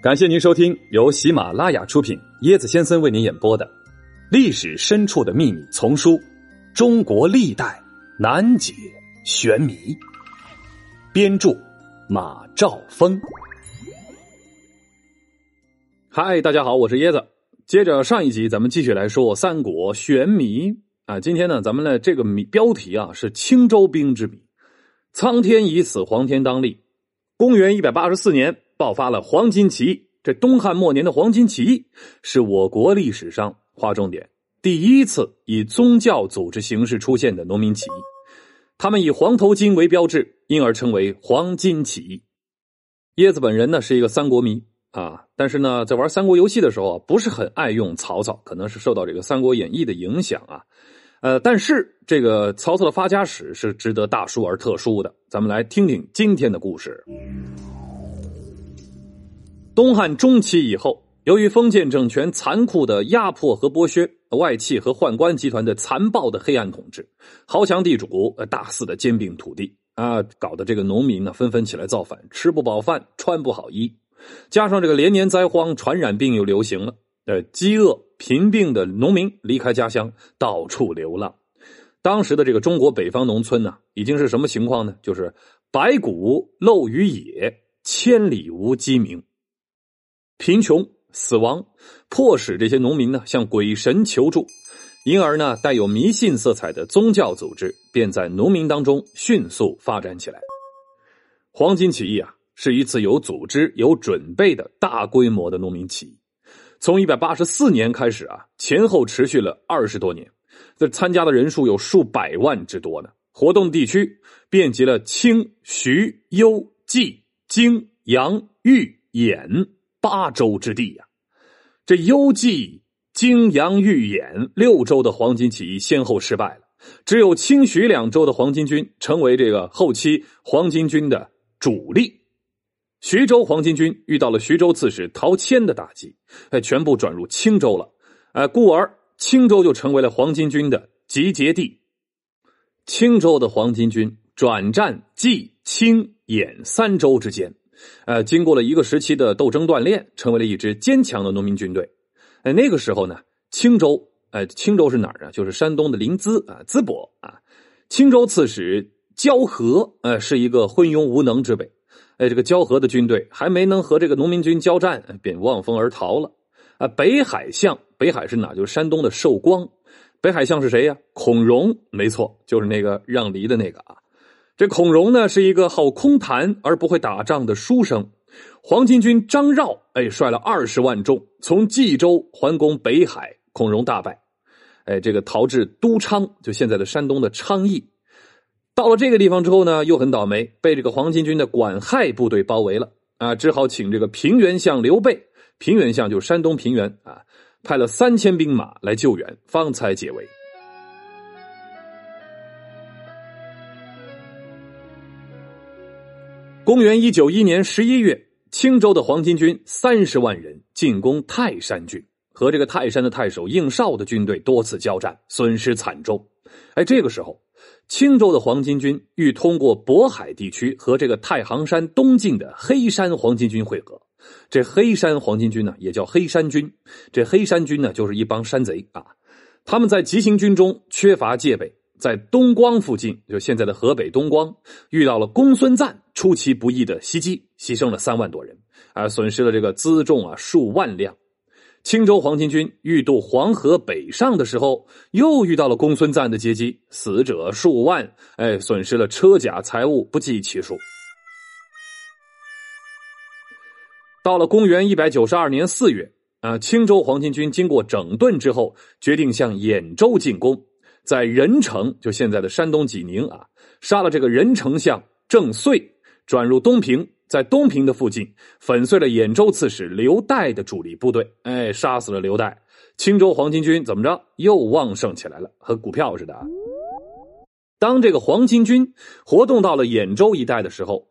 感谢您收听由喜马拉雅出品、椰子先生为您演播的《历史深处的秘密》丛书《中国历代难解玄谜》，编著马兆峰。嗨，大家好，我是椰子。接着上一集，咱们继续来说三国玄谜啊。今天呢，咱们的这个谜标题啊是青州兵之谜。苍天已死，黄天当立。公元一百八十四年。爆发了黄巾起义。这东汉末年的黄巾起义是我国历史上划重点第一次以宗教组织形式出现的农民起义。他们以黄头巾为标志，因而称为黄巾起义。叶子本人呢是一个三国迷啊，但是呢在玩三国游戏的时候啊不是很爱用曹操，可能是受到这个《三国演义》的影响啊。呃，但是这个曹操的发家史是值得大书而特书的。咱们来听听今天的故事。东汉中期以后，由于封建政权残酷的压迫和剥削，外戚和宦官集团的残暴的黑暗统治，豪强地主大肆的兼并土地啊，搞得这个农民呢纷纷起来造反，吃不饱饭，穿不好衣，加上这个连年灾荒，传染病又流行了，呃，饥饿贫病的农民离开家乡，到处流浪。当时的这个中国北方农村呢，已经是什么情况呢？就是白骨露于野，千里无鸡鸣。贫穷、死亡，迫使这些农民呢向鬼神求助，因而呢带有迷信色彩的宗教组织便在农民当中迅速发展起来。黄巾起义啊，是一次有组织、有准备的大规模的农民起义。从一百八十四年开始啊，前后持续了二十多年，这参加的人数有数百万之多呢。活动地区遍及了清、徐、幽、冀、荆、扬、豫、兖。八州之地呀，这幽冀、荆、扬、豫、兖六州的黄巾起义先后失败了，只有清徐两州的黄巾军成为这个后期黄巾军的主力。徐州黄巾军遇到了徐州刺史陶谦的打击，哎，全部转入青州了，哎，故而青州就成为了黄巾军的集结地。青州的黄巾军转战冀、青、兖三州之间。呃，经过了一个时期的斗争锻炼，成为了一支坚强的农民军队。哎，那个时候呢，青州，哎，青州是哪儿啊？就是山东的临淄啊，淄博啊。青州刺史焦和，呃，是一个昏庸无能之辈。哎，这个焦和的军队还没能和这个农民军交战，便望风而逃了。啊，北海相，北海是哪？就是山东的寿光。北海相是谁呀？孔融，没错，就是那个让梨的那个啊。这孔融呢是一个好空谈而不会打仗的书生，黄巾军张绕哎率了二十万众从冀州环攻北海，孔融大败，哎这个逃至都昌，就现在的山东的昌邑。到了这个地方之后呢，又很倒霉，被这个黄巾军的管亥部队包围了啊，只好请这个平原相刘备，平原相就山东平原啊，派了三千兵马来救援，方才解围。公元一九一年十一月，青州的黄巾军三十万人进攻泰山郡，和这个泰山的太守应绍的军队多次交战，损失惨重。哎，这个时候，青州的黄巾军欲通过渤海地区和这个太行山东境的黑山黄巾军会合。这黑山黄巾军呢，也叫黑山军。这黑山军呢，就是一帮山贼啊。他们在急行军中缺乏戒备。在东光附近，就现在的河北东光，遇到了公孙瓒出其不意的袭击，牺牲了三万多人，啊，损失了这个辎重啊数万辆。青州黄巾军欲渡黄河北上的时候，又遇到了公孙瓒的截击，死者数万，哎，损失了车甲财物不计其数。到了公元一百九十二年四月，啊，青州黄巾军经过整顿之后，决定向兖州进攻。在任城，就现在的山东济宁啊，杀了这个任丞相郑遂，转入东平，在东平的附近粉碎了兖州刺史刘岱的主力部队，哎，杀死了刘岱。青州黄巾军怎么着？又旺盛起来了，和股票似的。当这个黄巾军活动到了兖州一带的时候，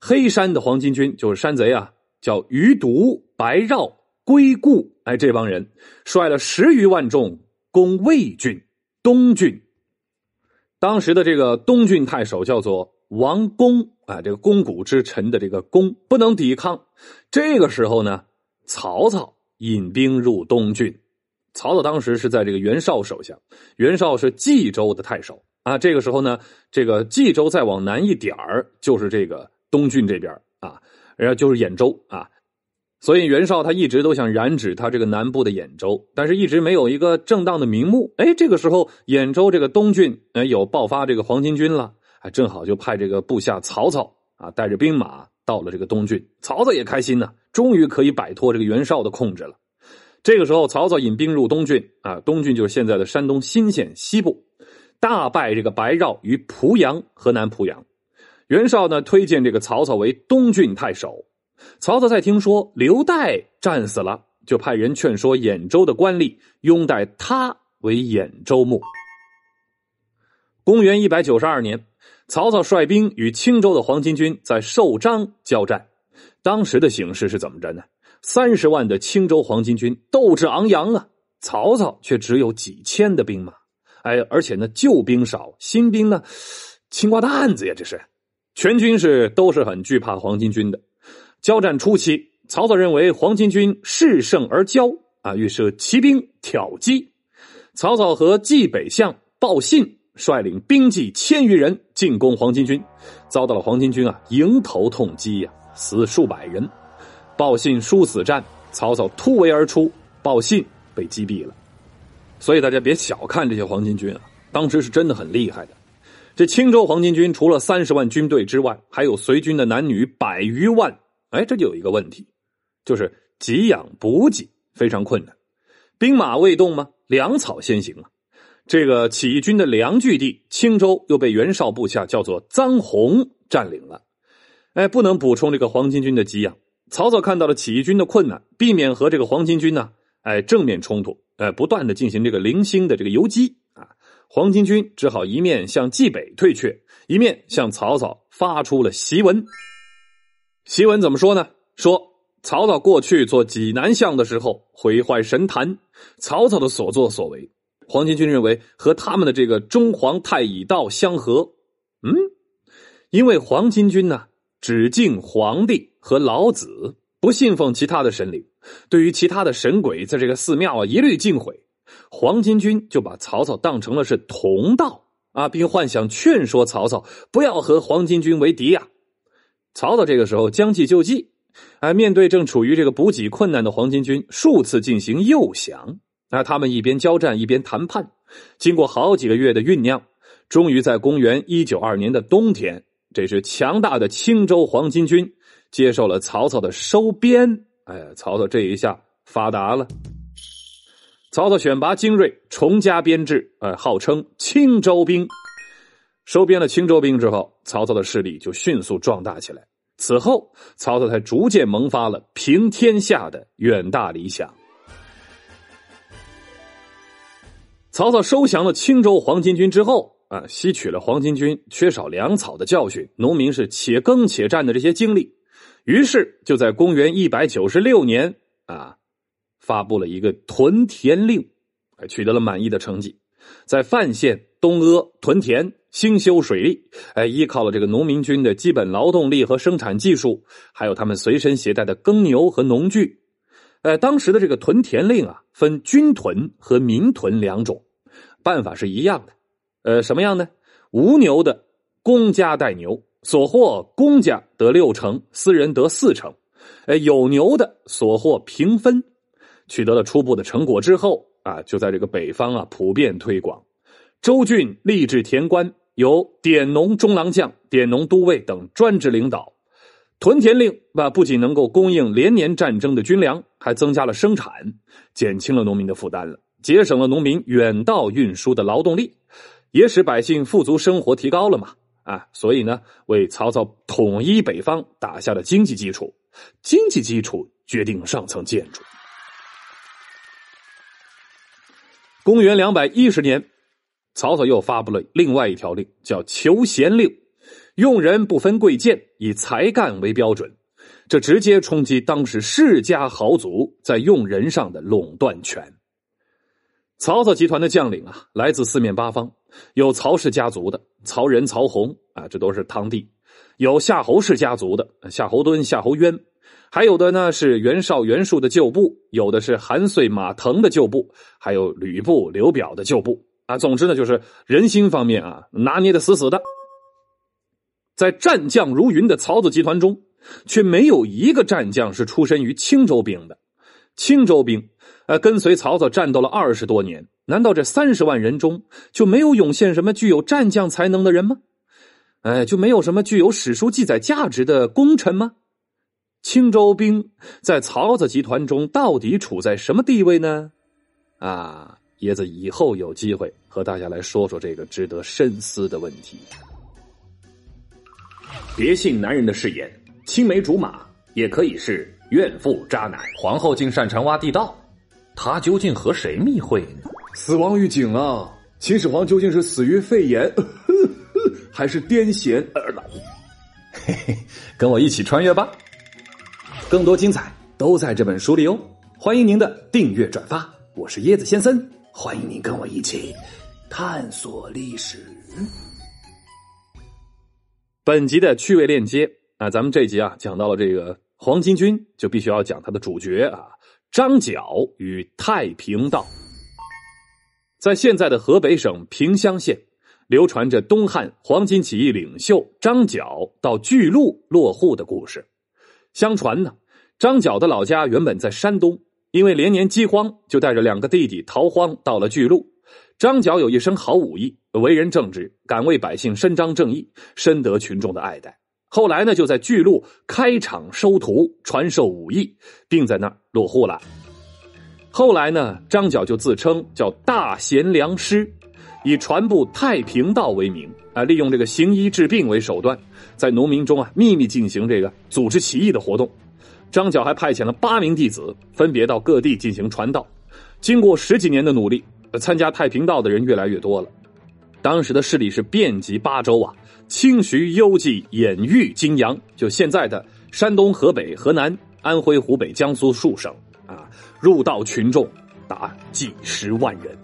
黑山的黄巾军就是山贼啊，叫余独、白绕、归固，哎，这帮人率了十余万众攻魏郡。东郡，当时的这个东郡太守叫做王公啊，这个肱骨之臣的这个公不能抵抗。这个时候呢，曹操引兵入东郡。曹操当时是在这个袁绍手下，袁绍是冀州的太守啊。这个时候呢，这个冀州再往南一点就是这个东郡这边啊，然后就是兖州啊。所以袁绍他一直都想染指他这个南部的兖州，但是一直没有一个正当的名目。哎，这个时候兖州这个东郡哎有爆发这个黄巾军了，哎，正好就派这个部下曹操啊带着兵马到了这个东郡。曹操也开心呢，终于可以摆脱这个袁绍的控制了。这个时候，曹操引兵入东郡啊，东郡就是现在的山东新县西部，大败这个白绕于濮阳（河南濮阳）。袁绍呢推荐这个曹操为东郡太守。曹操在听说刘岱战死了，就派人劝说兖州的官吏拥戴他为兖州牧。公元一百九十二年，曹操率兵与青州的黄巾军在寿张交战。当时的形势是怎么着呢？三十万的青州黄巾军斗志昂扬啊，曹操却只有几千的兵马。哎，而且呢，旧兵少，新兵呢，青瓜蛋子呀！这是全军是都是很惧怕黄巾军的。交战初期，曹操认为黄巾军势胜而骄啊，于是骑兵挑击。曹操和冀北相鲍信率领兵骑千余人进攻黄巾军，遭到了黄巾军啊迎头痛击呀，死数百人。鲍信殊死战，曹操突围而出，鲍信被击毙了。所以大家别小看这些黄巾军啊，当时是真的很厉害的。这青州黄巾军除了三十万军队之外，还有随军的男女百余万。哎，这就有一个问题，就是给养补给非常困难，兵马未动吗？粮草先行啊。这个起义军的粮据地青州又被袁绍部下叫做臧洪占领了，哎，不能补充这个黄巾军的给养。曹操看到了起义军的困难，避免和这个黄巾军呢，哎，正面冲突，哎，不断的进行这个零星的这个游击啊。黄巾军只好一面向冀北退却，一面向曹操发出了檄文。檄文怎么说呢？说曹操过去做济南相的时候毁坏神坛，曹操的所作所为，黄巾军认为和他们的这个中皇太乙道相合。嗯，因为黄巾军呢只敬皇帝和老子，不信奉其他的神灵，对于其他的神鬼在这个寺庙啊一律尽毁。黄巾军就把曹操当成了是同道啊，并幻想劝说曹操不要和黄巾军为敌呀。曹操这个时候将计就计，哎，面对正处于这个补给困难的黄巾军，数次进行诱降。那他们一边交战一边谈判，经过好几个月的酝酿，终于在公元一九二年的冬天，这是强大的青州黄巾军接受了曹操的收编。哎，曹操这一下发达了。曹操选拔精锐，重加编制，哎，号称青州兵。收编了青州兵之后，曹操的势力就迅速壮大起来。此后，曹操才逐渐萌发了平天下的远大理想。曹操收降了青州黄巾军之后，啊，吸取了黄巾军缺少粮草的教训，农民是且耕且战的这些经历，于是就在公元一百九十六年啊，发布了一个屯田令，取得了满意的成绩，在范县东阿屯田。兴修水利，哎，依靠了这个农民军的基本劳动力和生产技术，还有他们随身携带的耕牛和农具，呃，当时的这个屯田令啊，分军屯和民屯两种，办法是一样的，呃，什么样呢？无牛的公家带牛，所获公家得六成，私人得四成，呃，有牛的所获平分。取得了初步的成果之后啊，就在这个北方啊普遍推广，州郡立志田官。由典农中郎将、典农都尉等专职领导，屯田令吧，不仅能够供应连年战争的军粮，还增加了生产，减轻了农民的负担了，节省了农民远道运输的劳动力，也使百姓富足生活提高了嘛啊！所以呢，为曹操统一北方打下了经济基础，经济基础决定上层建筑。公元两百一十年。曹操又发布了另外一条令，叫“求贤令”，用人不分贵贱，以才干为标准。这直接冲击当时世家豪族在用人上的垄断权。曹操集团的将领啊，来自四面八方，有曹氏家族的曹仁、曹洪啊，这都是堂弟；有夏侯氏家族的夏侯惇、夏侯渊，还有的呢是袁绍、袁术的旧部，有的是韩遂、马腾的旧部，还有吕布、刘表的旧部啊。总之呢，就是人心方面啊，拿捏的死死的。在战将如云的曹子集团中，却没有一个战将是出身于青州兵的。青州兵，呃，跟随曹操战斗了二十多年，难道这三十万人中就没有涌现什么具有战将才能的人吗？哎，就没有什么具有史书记载价值的功臣吗？青州兵在曹操集团中到底处在什么地位呢？啊，椰子以后有机会和大家来说说这个值得深思的问题。别信男人的誓言，青梅竹马也可以是。怨妇渣男，皇后竟擅长挖地道，她究竟和谁密会呢？死亡预警啊，秦始皇究竟是死于肺炎，还是癫痫？嘿嘿，跟我一起穿越吧！更多精彩都在这本书里哦！欢迎您的订阅转发，我是椰子先生，欢迎您跟我一起探索历史。本集的趣味链接啊，咱们这集啊讲到了这个。黄巾军就必须要讲他的主角啊，张角与太平道。在现在的河北省平乡县，流传着东汉黄巾起义领袖张角到巨鹿落户的故事。相传呢，张角的老家原本在山东，因为连年饥荒，就带着两个弟弟逃荒到了巨鹿。张角有一身好武艺，为人正直，敢为百姓伸张正义，深得群众的爱戴。后来呢，就在巨鹿开场收徒，传授武艺，并在那儿落户了。后来呢，张角就自称叫大贤良师，以传布太平道为名啊，利用这个行医治病为手段，在农民中啊秘密进行这个组织起义的活动。张角还派遣了八名弟子，分别到各地进行传道。经过十几年的努力，参加太平道的人越来越多了。当时的势力是遍及八州啊。清徐、幽蓟、兖豫、泾阳，就现在的山东、河北、河南、安徽、湖北、江苏数省啊，入道群众达几十万人。